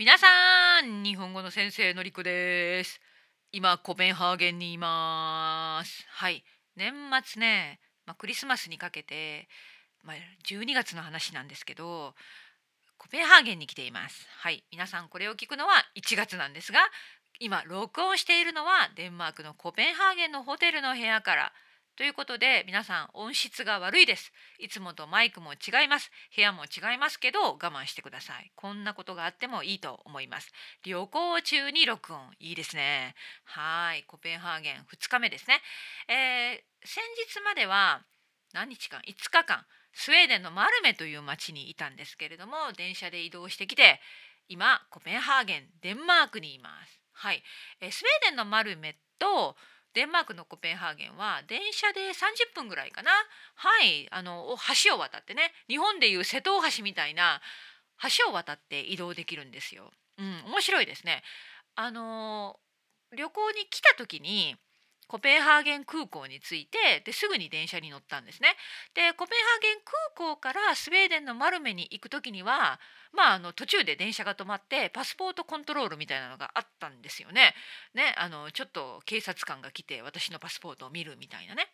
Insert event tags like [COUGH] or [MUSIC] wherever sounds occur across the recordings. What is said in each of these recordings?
皆さん日本語の先生のりこです。今コペンハーゲンにいます。はい。年末ね、まあ、クリスマスにかけて、まあ、12月の話なんですけどコペンハーゲンに来ています。はい。皆さんこれを聞くのは1月なんですが今録音しているのはデンマークのコペンハーゲンのホテルの部屋からということで皆さん音質が悪いです。いつもとマイクも違います。部屋も違いますけど我慢してください。こんなことがあってもいいと思います。旅行中に録音いいですね。はい。コペンハーゲン2日目ですね、えー、先日までは何日間？5日間。スウェーデンのマルメという町にいたんですけれども電車で移動してきて今コペンハーゲンデンマークにいます。はい、えー、スウェーデンのマルメとデンマークのコペンハーゲンは電車で30分ぐらいかなはいあの橋を渡ってね日本でいう瀬戸大橋みたいな橋を渡って移動できるんですよ。うん、面白いですね。あの旅行に来た時にコペンハーゲン空港に着いてですぐに電車に乗ったんですね。でコペンハーゲン空港からスウェーデンのマルメに行く時にはまあ、あの途中で電車が止まってパスポートコントロールみたいなのがあったんですよね。ねあのちょっと警察官が来て私のパスポートを見るみたいなね。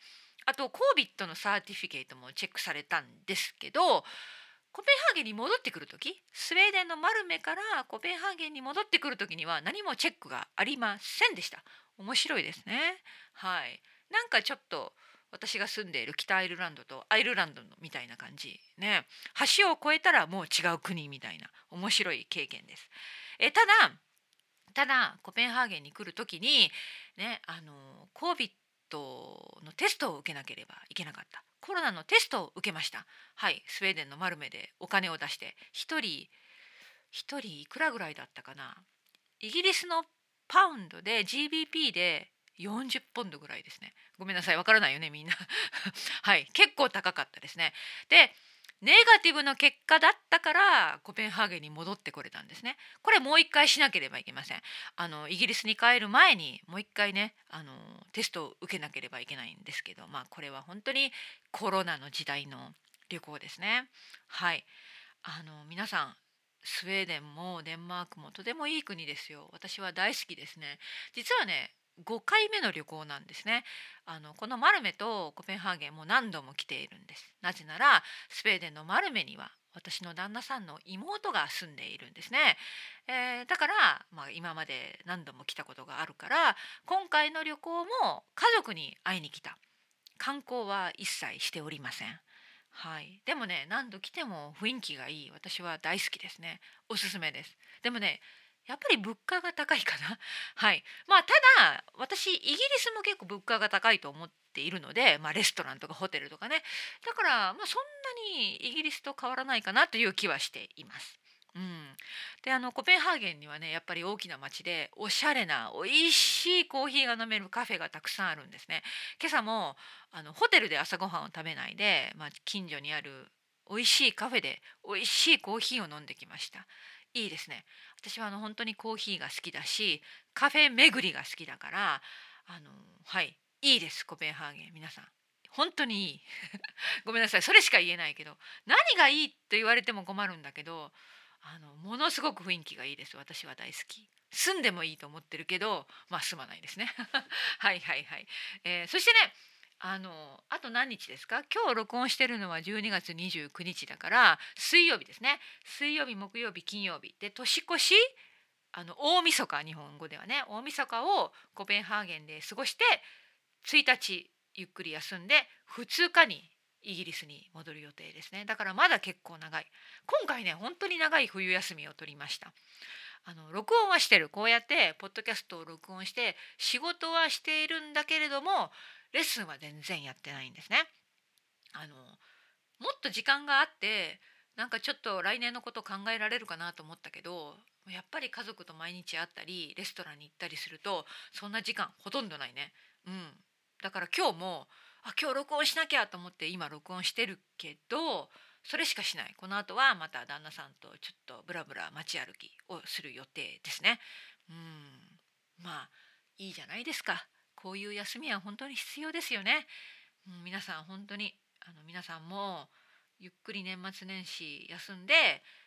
あと COVID のサーティフィケートもチェックされたんですけどコペンハーゲンに戻ってくる時スウェーデンのマルメからコペンハーゲンに戻ってくる時には何もチェックがありませんでした。面白いですね。はい。なんかちょっと私が住んでいる北アイルランドとアイルランドのみたいな感じね橋を越えたらもう違う国みたいな面白い経験です。えただただコペンハーゲンに来る時にねあの COVID のテストを受けなければいけなかったコロナのテストを受けましたはいスウェーデンのマルメでお金を出して1人1人いくらぐらいだったかなイギリスのパウンドで GBP で40ポンドぐらいですね。ごめんなさいわからないよねみんな。[LAUGHS] はい結構高かったですね。でネガティブの結果だったからコペンハーゲンに戻ってこれたんですね。これもう一回しなければいけません。あのイギリスに帰る前にもう一回ねあのテストを受けなければいけないんですけどまあこれは本当にコロナの時代の旅行ですね。はい。あの皆さんスウェーデンもデンマークもとてもいい国ですよ。私は大好きですね。実はね5回目の旅行なんですね。あのこのマルメとコペンハーゲンも何度も来ているんです。なぜならスウェーデンのマルメには私の旦那さんの妹が住んでいるんですね、えー、だから、まあ、今まで何度も来たことがあるから今回の旅行も家族に会いに来た。観光は一切しておりません。はい、でもね何度来ても雰囲気がいい私は大好きですねおすすめですでもねやっぱり物価が高いかな。[LAUGHS] はい。まあただ私イギリスも結構物価が高いと思っているので、まあ、レストランとかホテルとかね。だからまあそんなにイギリスと変わらないかなという気はしています。であのコペンハーゲンにはねやっぱり大きな町でおしゃれな美味しいコーヒーが飲めるカフェがたくさんあるんですね。今朝もあのホテルで朝ごはんを食べないで、まあ、近所にある美味しいカフェで美味しいコーヒーを飲んできました。いいですね私はあの本当にコーヒーが好きだしカフェ巡りが好きだからあのはいいいですコペンハーゲン皆さん本当にいい [LAUGHS] ごめんなさいそれしか言えないけど何がいいって言われても困るんだけどあのものすごく雰囲気がいいです。私は大好き。住んでもいいと思ってるけどまあ住まないですね。[LAUGHS] はいはいはい、えー、そしてねあのあと何日ですか？今日録音してるのは12月29日だから水曜日ですね。水曜日木曜日金曜日。で年越しあの大晦日日本語ではね。大晦日をコペンハーゲンで過ごして1日ゆっくり休んで2日にイギリスに戻る予定ですね。だからまだ結構長い。今回ね本当に長い冬休みを取りました。あの録音はしてる。こうやってポッドキャストを録音して仕事はしているんだけれどもレッスンは全然やってないんですね。あのもっと時間があってなんかちょっと来年のこと考えられるかなと思ったけどやっぱり家族と毎日会ったりレストランに行ったりするとそんな時間ほとんどないね。うん、だから今日もあ今日録音しなきゃと思って今録音してるけどそれしかしないこの後はまた旦那さんとちょっとブラブラ街歩きをする予定ですね。うんまあいいじゃないですかこういう休みは本当に必要ですよね。うん、皆さん本当にあの皆さんもゆっくり年末年始休んで、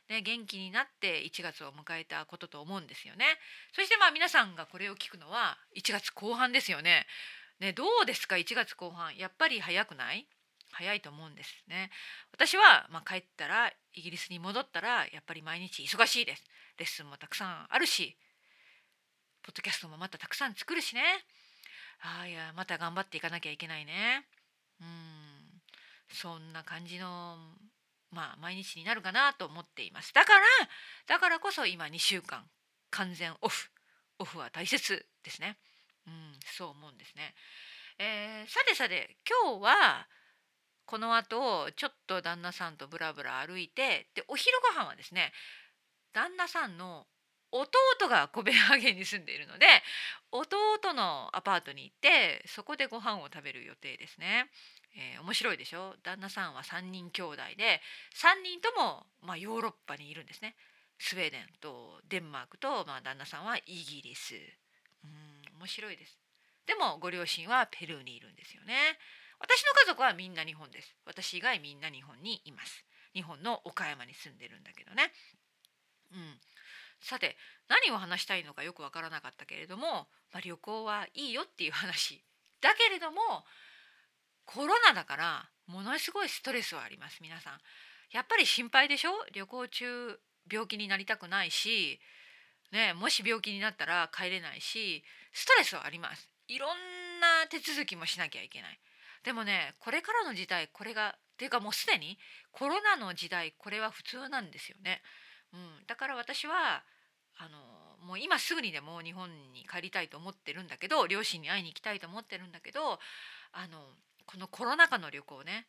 ね、元気になって1月を迎えたことと思うんですよね。そしてまあ皆さんがこれを聞くのは1月後半ですよね。ねどうですか？1月後半やっぱり早くない？早いと思うんですね。私はまあ帰ったらイギリスに戻ったらやっぱり毎日忙しいです。レッスンもたくさんあるしポッドキャストもまたたくさん作るしね。ああいやまた頑張っていかなきゃいけないね。うんそんな感じのまあ毎日になるかなと思っています。だからだからこそ今2週間完全オフオフは大切ですね。うんそう思うんですね。えー、さてさて今日はこの後ちょっと旦那さんとブラブラ歩いてでお昼ご飯はですね旦那さんの弟がコペンハーゲンに住んでいるので弟のアパートに行ってそこでご飯を食べる予定ですね。えー、面白いでしょ？旦那さんは3人兄弟で3人とも、まあ、ヨーロッパにいるんですね。スウェーデンとデンマークと、まあ、旦那さんはイギリス。面白いです。でもご両親はペルーにいるんですよね。私の家族はみんな日本です。私以外みんな日本にいます。日本の岡山に住んでるんだけどね。うん、さて何を話したいのかよくわからなかったけれども、まあ、旅行はいいよっていう話だけれどもコロナだからものすごいストレスはあります皆さん。やっぱり心配でしょ？旅行中病気になりたくないし、ね、もし病気になったら帰れないしストレスはあります。いろんな手続きもしなきゃいけない。でもねこれからの時代これがっていうかもうすでにコロナの時代これは普通なんですよね。うん、だから私はあのもう今すぐにでも日本に帰りたいと思ってるんだけど両親に会いに行きたいと思ってるんだけどあのこのコロナ禍の旅行ね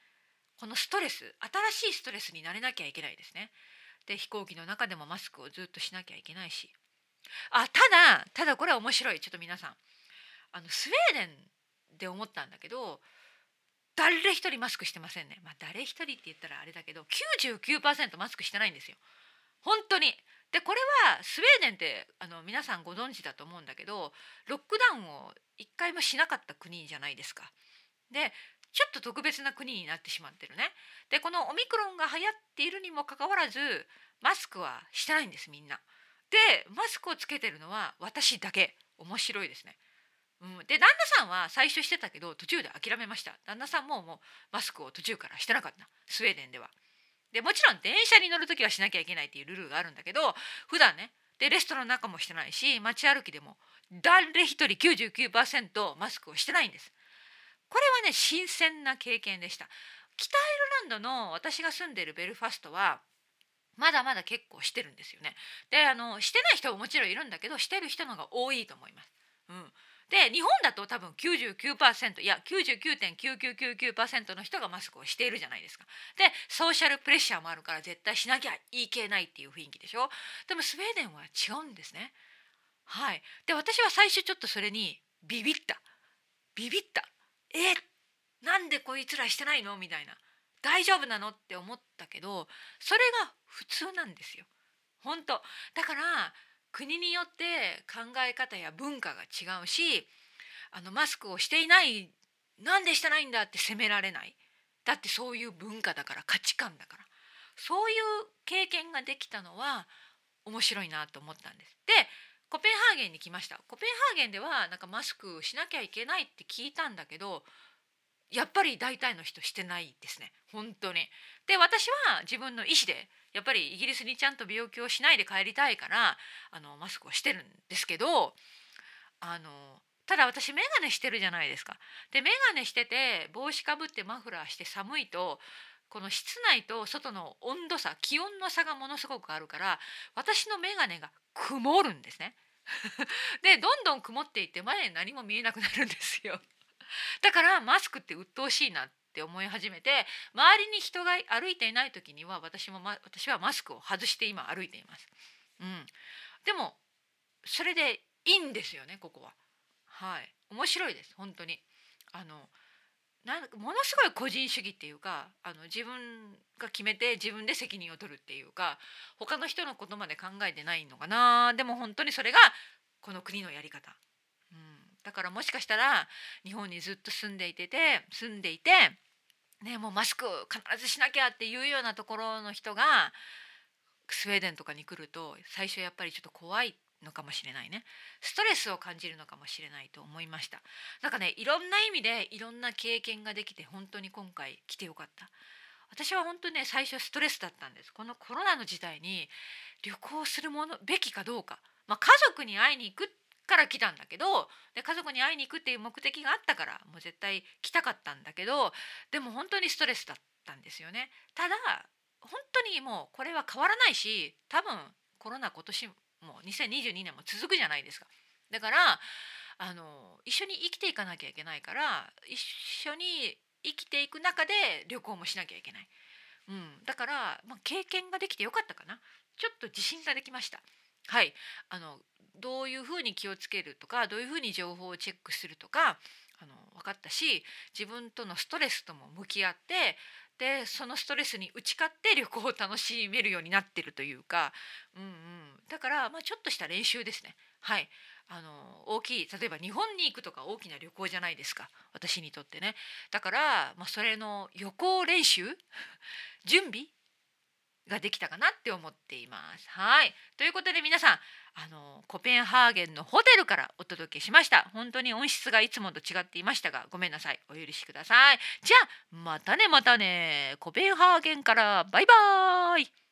このストレス新しいストレスになれなきゃいけないですね。で飛行機の中でもマスクをずっとしなきゃいけないしあただただこれは面白いちょっと皆さんあのスウェーデンで思ったんだけど誰一人マスクしてませんね。まあ誰一人って言ったらあれだけど99%マスクしてないんですよ。本当に。でこれはスウェーデンってあの皆さんご存知だと思うんだけどロックダウンを一回もしなかった国じゃないですか。でちょっと特別な国になってしまってるね。でこのオミクロンが流行っているにもかかわらずマスクはしてないんですみんな。でマスクをつけてるのは私だけ。面白いですね。うん、で旦那さんは最初してたけど途中で諦めました。旦那さんももうマスクを途中からしてなかった。スウェーデンでは。でもちろん電車に乗る時はしなきゃいけないっていうルールがあるんだけど普段ねでレストランの中もしてないし街歩きでも誰一人99%マスクをしてないんです。これはね新鮮な経験でした。北アイルランドの私が住んでるベルファストはまだまだ結構してるんですよねであのしてない人ももちろんいるんだけどしてる人のが多いと思いますうんで日本だと多分99%いや99.9999%の人がマスクをしているじゃないですか。でソーシャルプレッシャーもあるから絶対しなきゃいけないっていう雰囲気でしょ。でもスウェーデンは違うんですね。はい。で私は最初ちょっとそれにビビった。ビビった。えなんでこいつらしてないの？みたいな。大丈夫なの？って思ったけどそれが普通なんですよ。本当。だから国によって考え方や文化が違うしあのマスクをしていないなんでしてないんだって責められない。だってそういう文化だから価値観だから。そういう経験ができたのは面白いなと思ったんです。でコペンハーゲンに来ました。コペンハーゲンではなんかマスクしなきゃいけないって聞いたんだけどやっぱり大体の人してないですね本当に。で私は自分の意思でやっぱりイギリスにちゃんと病気をしないで帰りたいからあのマスクをしてるんですけどあのただ私眼鏡してるじゃないですか。で眼鏡してて帽子かぶってマフラーして寒いとこの室内と外の温度差気温の差がものすごくあるから私の眼鏡が曇るんですね。[LAUGHS] でどんどん曇っていって前に何も見えなくなるんですよ。だからマスクって鬱陶しいなって思い始めて周りに人が歩いていない時には私も、ま、私はマスクを外して今歩いています。うん、でもそれでいいんですよねここは。はい面白いです本当に。あのなんものすごい個人主義っていうかあの自分が決めて自分で責任を取るっていうか他の人のことまで考えてないのかなでも本当にそれがこの国のやり方だからもしかしたら日本にずっと住んでいてて住んでいてねもうマスク必ずしなきゃっていうようなところの人がスウェーデンとかに来ると最初やっぱりちょっと怖いのかもしれないね。ストレスを感じるのかもしれないと思いました。なんかねいろんな意味でいろんな経験ができて本当に今回来てよかった。私は本当ね最初ストレスだったんです。このコロナの時代に旅行するものべきかどうか、まあ、家族に会いに行くから来たんだけどで家族に会いに行くっていう目的があったからもう絶対来たかったんだけどでも本当にストレスだったんですよね。ただ本当にもうこれは変わらないし多分コロナ今年も2022年も続くじゃないですか。だからあの一緒に生きていかなきゃいけないから一緒に生きていく中で旅行もしなきゃいけない、うん、だから、まあ、経験ができてよかったかな。ちょっと自信ができました。はい。あのどういうふうに気をつけるとかどういうふうに情報をチェックするとかあの分かったし自分とのストレスとも向き合ってでそのストレスに打ち勝って旅行を楽しめるようになってるというか、うんうん、だから、まあ、ちょっとした練習ですね。はい。あの大きい例えば日本に行くとか大きな旅行じゃないですか。私にとってね。だから、まあ、それの予行練習？[LAUGHS] 準備？ができたかなって思っています。はい。ということで皆さんあのコペンハーゲンのホテルからお届けしました。本当に音質がいつもと違っていましたがごめんなさい。お許しください。じゃあまたねまたね。コペンハーゲンからバイバーイ。